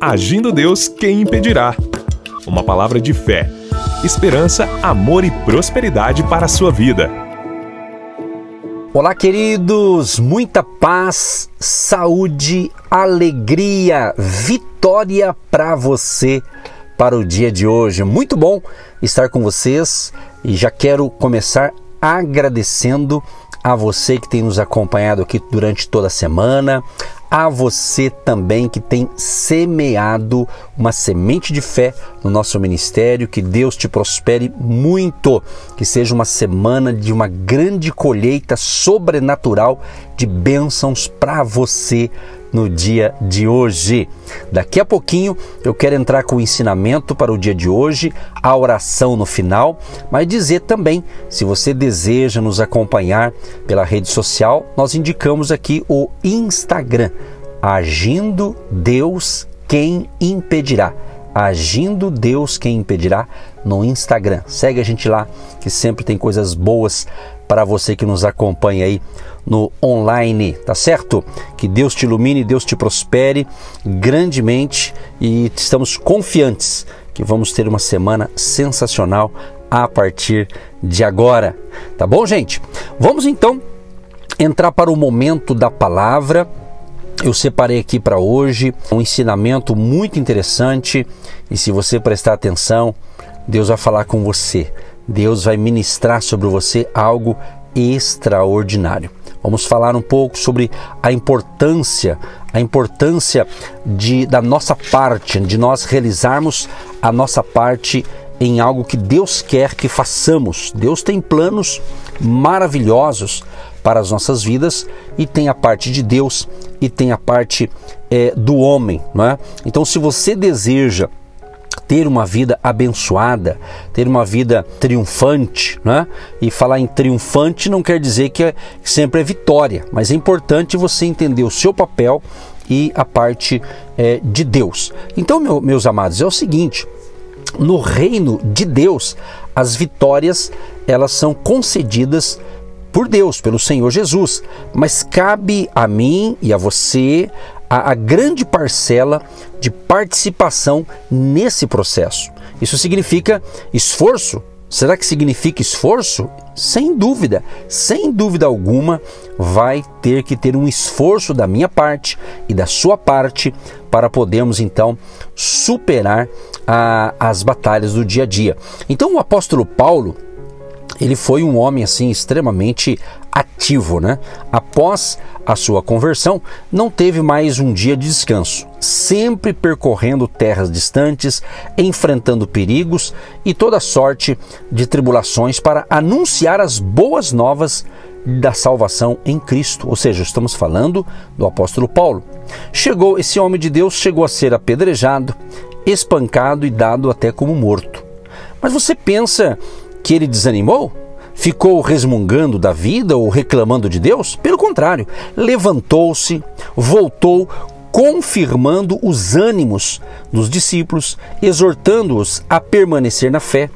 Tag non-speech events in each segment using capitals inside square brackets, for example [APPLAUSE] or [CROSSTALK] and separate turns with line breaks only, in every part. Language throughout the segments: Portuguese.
Agindo Deus, quem impedirá? Uma palavra de fé, esperança, amor e prosperidade para a sua vida.
Olá, queridos! Muita paz, saúde, alegria, vitória para você para o dia de hoje. Muito bom estar com vocês e já quero começar agradecendo a você que tem nos acompanhado aqui durante toda a semana, a você também que tem semeado uma semente de fé no nosso ministério. Que Deus te prospere muito, que seja uma semana de uma grande colheita sobrenatural de bênçãos para você no dia de hoje. Daqui a pouquinho eu quero entrar com o ensinamento para o dia de hoje, a oração no final, mas dizer também, se você deseja nos acompanhar pela rede social, nós indicamos aqui o Instagram, Agindo Deus quem impedirá. Agindo Deus quem impedirá no Instagram. Segue a gente lá que sempre tem coisas boas para você que nos acompanha aí no online, tá certo? Que Deus te ilumine, Deus te prospere grandemente e estamos confiantes que vamos ter uma semana sensacional a partir de agora. Tá bom, gente? Vamos então entrar para o momento da palavra. Eu separei aqui para hoje um ensinamento muito interessante e se você prestar atenção, Deus vai falar com você. Deus vai ministrar sobre você algo extraordinário. Vamos falar um pouco sobre a importância, a importância de, da nossa parte, de nós realizarmos a nossa parte em algo que Deus quer que façamos. Deus tem planos maravilhosos para as nossas vidas e tem a parte de Deus e tem a parte é, do homem, não é? Então, se você deseja ter uma vida abençoada, ter uma vida triunfante, né? E falar em triunfante não quer dizer que, é, que sempre é vitória, mas é importante você entender o seu papel e a parte é, de Deus. Então, meu, meus amados, é o seguinte: no reino de Deus, as vitórias elas são concedidas por Deus, pelo Senhor Jesus, mas cabe a mim e a você a, a grande parcela de participação nesse processo. Isso significa esforço? Será que significa esforço? Sem dúvida, sem dúvida alguma, vai ter que ter um esforço da minha parte e da sua parte para podermos então superar a, as batalhas do dia a dia. Então, o apóstolo Paulo, ele foi um homem assim extremamente ativo, né? Após a sua conversão, não teve mais um dia de descanso, sempre percorrendo terras distantes, enfrentando perigos e toda sorte de tribulações para anunciar as boas novas da salvação em Cristo. Ou seja, estamos falando do apóstolo Paulo. Chegou esse homem de Deus chegou a ser apedrejado, espancado e dado até como morto. Mas você pensa que ele desanimou? Ficou resmungando da vida ou reclamando de Deus? Pelo contrário, levantou-se, voltou, confirmando os ânimos dos discípulos, exortando-os a permanecer na fé,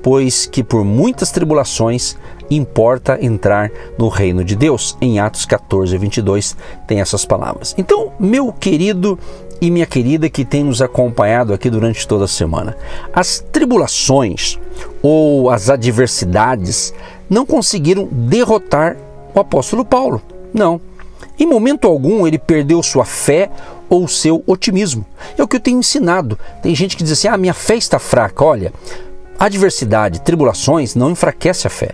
pois que por muitas tribulações importa entrar no reino de Deus. Em Atos 14, 22 tem essas palavras. Então, meu querido e minha querida que tem nos acompanhado aqui durante toda a semana. As tribulações ou as adversidades não conseguiram derrotar o apóstolo Paulo. Não. Em momento algum ele perdeu sua fé ou seu otimismo. É o que eu tenho ensinado. Tem gente que diz assim: ah, minha fé está fraca. Olha, adversidade, tribulações não enfraquece a fé.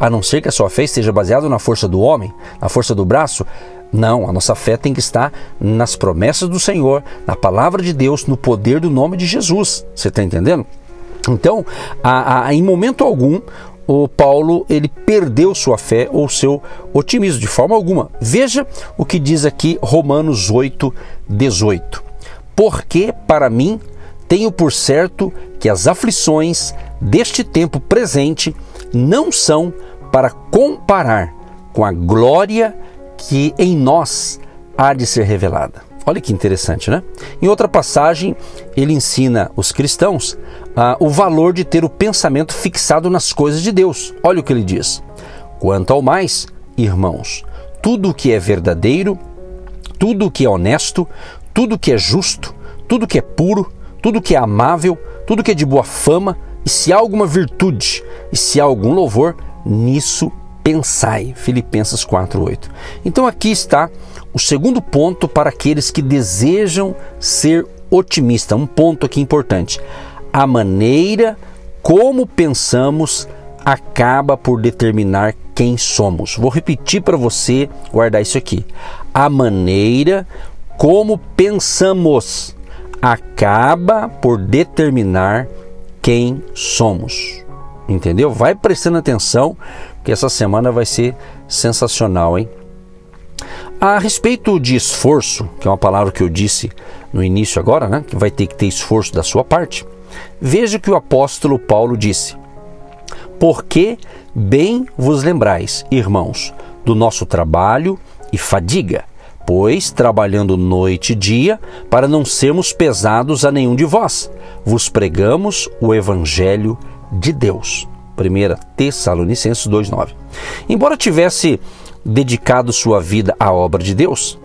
A não ser que a sua fé esteja baseada na força do homem, na força do braço, não, a nossa fé tem que estar nas promessas do Senhor, na palavra de Deus, no poder do nome de Jesus. Você está entendendo? Então, a, a, em momento algum, o Paulo ele perdeu sua fé ou seu otimismo de forma alguma. Veja o que diz aqui Romanos 8, 18. Porque para mim tenho por certo que as aflições deste tempo presente não são para comparar com a glória que em nós há de ser revelada. Olha que interessante, né? Em outra passagem, ele ensina os cristãos ah, o valor de ter o pensamento fixado nas coisas de Deus. Olha o que ele diz. Quanto ao mais, irmãos, tudo o que é verdadeiro, tudo o que é honesto, tudo o que é justo, tudo que é puro, tudo que é amável, tudo que é de boa fama, e se há alguma virtude, e se há algum louvor, nisso pensai. Filipenses 4:8. Então aqui está o segundo ponto para aqueles que desejam ser otimista, um ponto aqui importante. A maneira como pensamos acaba por determinar quem somos. Vou repetir para você guardar isso aqui. A maneira como pensamos acaba por determinar quem somos. Entendeu? Vai prestando atenção, que essa semana vai ser sensacional, hein? A respeito de esforço, que é uma palavra que eu disse no início agora, né? Que vai ter que ter esforço da sua parte. Veja que o apóstolo Paulo disse: Porque bem vos lembrais, irmãos, do nosso trabalho e fadiga, pois trabalhando noite e dia, para não sermos pesados a nenhum de vós, vos pregamos o evangelho de Deus. 1 Tessalonicenses 2:9. Embora tivesse dedicado sua vida à obra de Deus,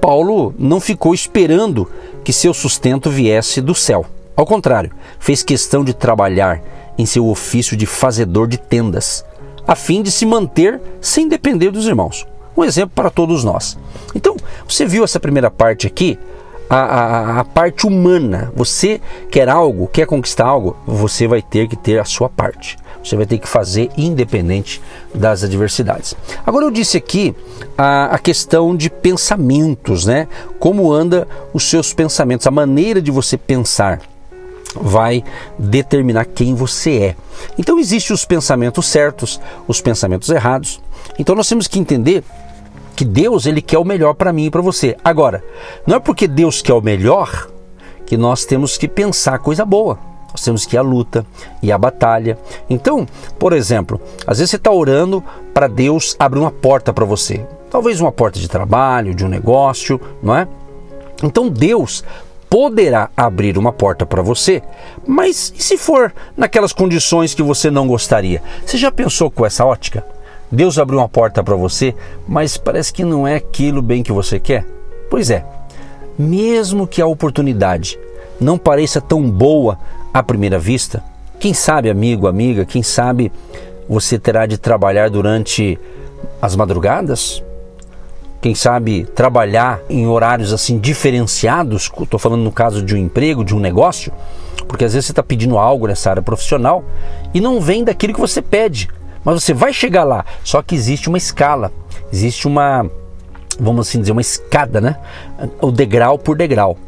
Paulo não ficou esperando que seu sustento viesse do céu. Ao contrário, fez questão de trabalhar em seu ofício de fazedor de tendas, a fim de se manter sem depender dos irmãos. Um exemplo para todos nós. Então, você viu essa primeira parte aqui? A, a, a, parte humana. Você quer algo, quer conquistar algo, você vai ter que ter a sua parte. Você vai ter que fazer independente das adversidades. Agora eu disse aqui a, a questão de pensamentos, né? Como anda os seus pensamentos, a maneira de você pensar vai determinar quem você é. Então existem os pensamentos certos, os pensamentos errados. Então nós temos que entender que Deus ele quer o melhor para mim e para você. Agora, não é porque Deus quer o melhor que nós temos que pensar coisa boa. Nós temos que ir à luta e à batalha. Então, por exemplo, às vezes você está orando para Deus abrir uma porta para você. Talvez uma porta de trabalho, de um negócio, não é? Então Deus poderá abrir uma porta para você, mas e se for naquelas condições que você não gostaria? Você já pensou com essa ótica? Deus abriu uma porta para você, mas parece que não é aquilo bem que você quer? Pois é, mesmo que a oportunidade não pareça tão boa à primeira vista, quem sabe, amigo, amiga, quem sabe você terá de trabalhar durante as madrugadas? Quem sabe trabalhar em horários assim diferenciados? Estou falando no caso de um emprego, de um negócio, porque às vezes você está pedindo algo nessa área profissional e não vem daquilo que você pede, mas você vai chegar lá. Só que existe uma escala, existe uma, vamos assim dizer, uma escada, né? O degrau por degrau.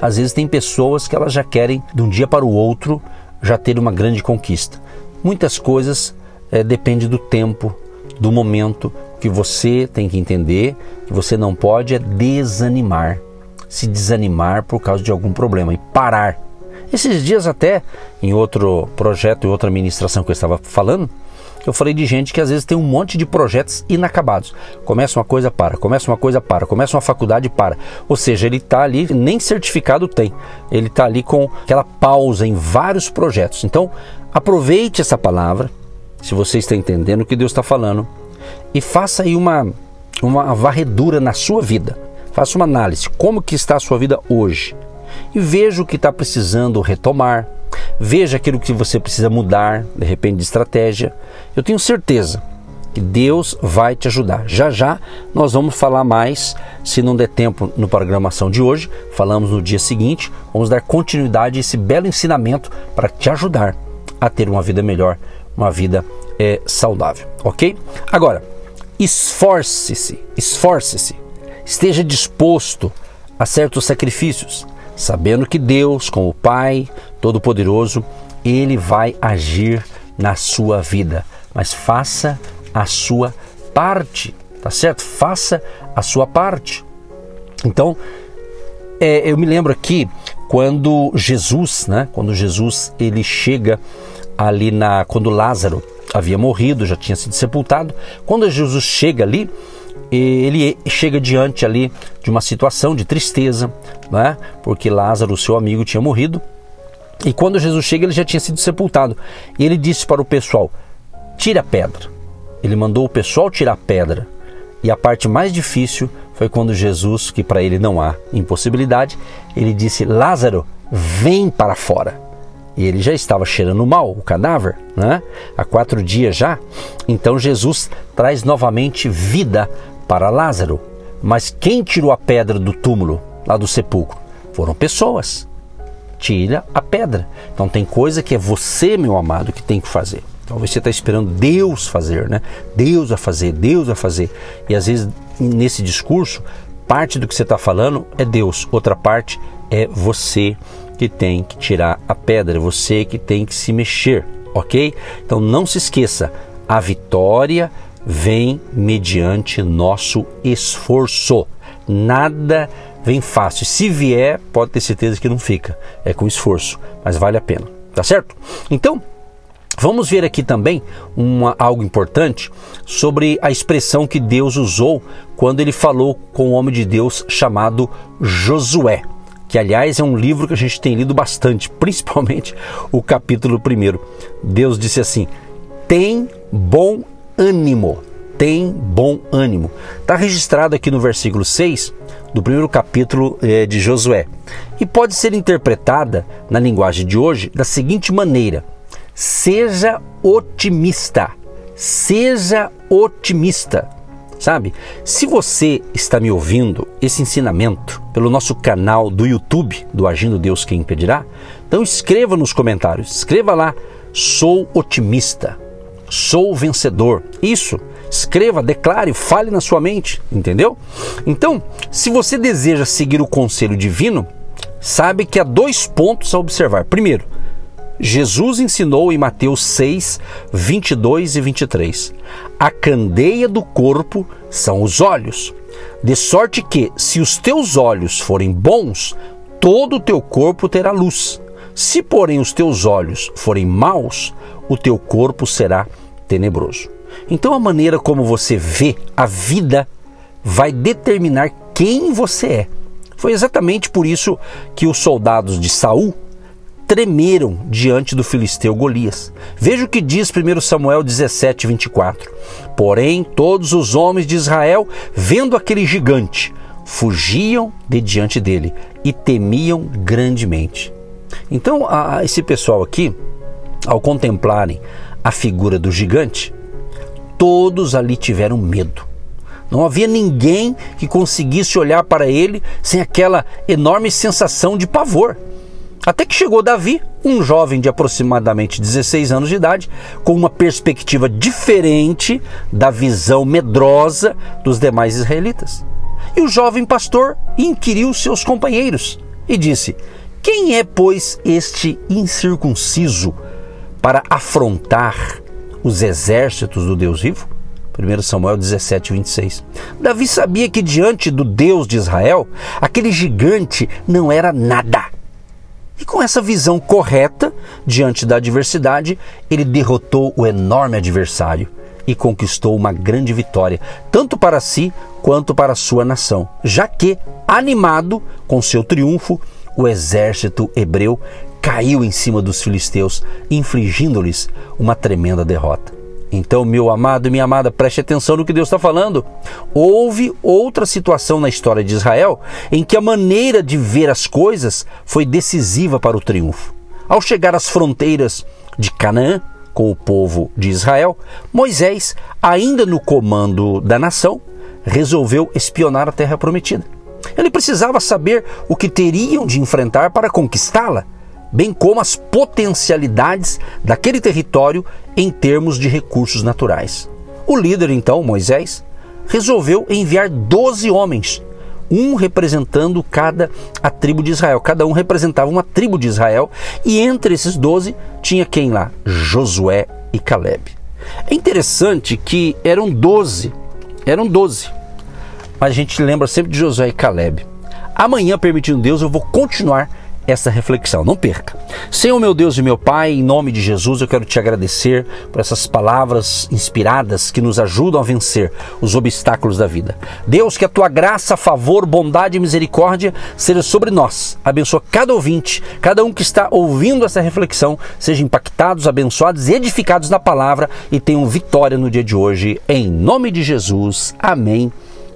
Às vezes tem pessoas que elas já querem, de um dia para o outro, já ter uma grande conquista. Muitas coisas é, depende do tempo, do momento que você tem que entender que você não pode é desanimar, se desanimar por causa de algum problema e parar. Esses dias até em outro projeto, em outra administração que eu estava falando, eu falei de gente que às vezes tem um monte de projetos inacabados. Começa uma coisa, para. Começa uma coisa, para. Começa uma faculdade, para. Ou seja, ele está ali, nem certificado tem. Ele está ali com aquela pausa em vários projetos. Então, aproveite essa palavra, se você está entendendo o que Deus está falando, e faça aí uma, uma varredura na sua vida. Faça uma análise. Como que está a sua vida hoje? E veja o que está precisando retomar, Veja aquilo que você precisa mudar, de repente, de estratégia. Eu tenho certeza que Deus vai te ajudar. Já já nós vamos falar mais, se não der tempo no programação de hoje, falamos no dia seguinte, vamos dar continuidade a esse belo ensinamento para te ajudar a ter uma vida melhor, uma vida é, saudável, ok? Agora, esforce-se, esforce-se, esteja disposto a certos sacrifícios sabendo que Deus, como Pai Todo-Poderoso, ele vai agir na sua vida. Mas faça a sua parte, tá certo? Faça a sua parte. Então, é, eu me lembro aqui quando Jesus, né? Quando Jesus ele chega ali na, quando Lázaro havia morrido, já tinha sido sepultado. Quando Jesus chega ali, ele chega diante ali de uma situação de tristeza, né? porque Lázaro, seu amigo, tinha morrido. E quando Jesus chega, ele já tinha sido sepultado. E ele disse para o pessoal: tira a pedra. Ele mandou o pessoal tirar a pedra. E a parte mais difícil foi quando Jesus, que para ele não há impossibilidade, ele disse: Lázaro, vem para fora. E ele já estava cheirando mal, o cadáver, né? há quatro dias já. Então Jesus traz novamente vida para Lázaro. Mas quem tirou a pedra do túmulo, lá do sepulcro? Foram pessoas. Tira a pedra. Então tem coisa que é você, meu amado, que tem que fazer. Talvez você está esperando Deus fazer, né? Deus a fazer, Deus a fazer. E às vezes nesse discurso, parte do que você está falando é Deus, outra parte é você que tem que tirar a pedra, você que tem que se mexer, ok? Então não se esqueça, a vitória vem mediante nosso esforço. Nada vem fácil. Se vier, pode ter certeza que não fica. É com esforço, mas vale a pena. Tá certo? Então, Vamos ver aqui também uma, algo importante sobre a expressão que Deus usou quando ele falou com o homem de Deus chamado Josué, que aliás é um livro que a gente tem lido bastante, [LAUGHS] principalmente o capítulo 1. Deus disse assim: tem bom ânimo, tem bom ânimo. Está registrado aqui no versículo 6 do primeiro capítulo eh, de Josué e pode ser interpretada na linguagem de hoje da seguinte maneira Seja otimista. Seja otimista. Sabe? Se você está me ouvindo esse ensinamento pelo nosso canal do YouTube do Agindo Deus Quem Impedirá, então escreva nos comentários, escreva lá, sou otimista, sou vencedor. Isso, escreva, declare, fale na sua mente, entendeu? Então, se você deseja seguir o conselho divino, sabe que há dois pontos a observar. Primeiro, Jesus ensinou em Mateus 6, 22 e 23: A candeia do corpo são os olhos, de sorte que, se os teus olhos forem bons, todo o teu corpo terá luz. Se, porém, os teus olhos forem maus, o teu corpo será tenebroso. Então, a maneira como você vê a vida vai determinar quem você é. Foi exatamente por isso que os soldados de Saul tremeram diante do filisteu Golias. Veja o que diz 1 Samuel 17, 24. Porém, todos os homens de Israel, vendo aquele gigante, fugiam de diante dele e temiam grandemente. Então, a, esse pessoal aqui, ao contemplarem a figura do gigante, todos ali tiveram medo. Não havia ninguém que conseguisse olhar para ele sem aquela enorme sensação de pavor. Até que chegou Davi, um jovem de aproximadamente 16 anos de idade, com uma perspectiva diferente da visão medrosa dos demais israelitas. E o jovem pastor inquiriu seus companheiros e disse: Quem é, pois, este incircunciso para afrontar os exércitos do Deus vivo? 1 Samuel 17, 26. Davi sabia que diante do Deus de Israel, aquele gigante não era nada e com essa visão correta, diante da adversidade, ele derrotou o enorme adversário e conquistou uma grande vitória, tanto para si quanto para sua nação, já que, animado com seu triunfo, o exército hebreu caiu em cima dos filisteus, infligindo-lhes uma tremenda derrota. Então, meu amado e minha amada, preste atenção no que Deus está falando. Houve outra situação na história de Israel em que a maneira de ver as coisas foi decisiva para o triunfo. Ao chegar às fronteiras de Canaã, com o povo de Israel, Moisés, ainda no comando da nação, resolveu espionar a terra prometida. Ele precisava saber o que teriam de enfrentar para conquistá-la bem como as potencialidades daquele território em termos de recursos naturais. O líder, então, Moisés, resolveu enviar 12 homens, um representando cada a tribo de Israel. Cada um representava uma tribo de Israel, e entre esses 12 tinha quem lá? Josué e Caleb. É interessante que eram 12, eram 12. Mas a gente lembra sempre de Josué e Caleb. Amanhã, permitindo Deus, eu vou continuar essa reflexão. Não perca. Senhor meu Deus e meu Pai, em nome de Jesus, eu quero te agradecer por essas palavras inspiradas que nos ajudam a vencer os obstáculos da vida. Deus, que a tua graça, favor, bondade e misericórdia seja sobre nós. Abençoa cada ouvinte, cada um que está ouvindo essa reflexão, sejam impactados, abençoados e edificados na palavra e tenham vitória no dia de hoje. Em nome de Jesus. Amém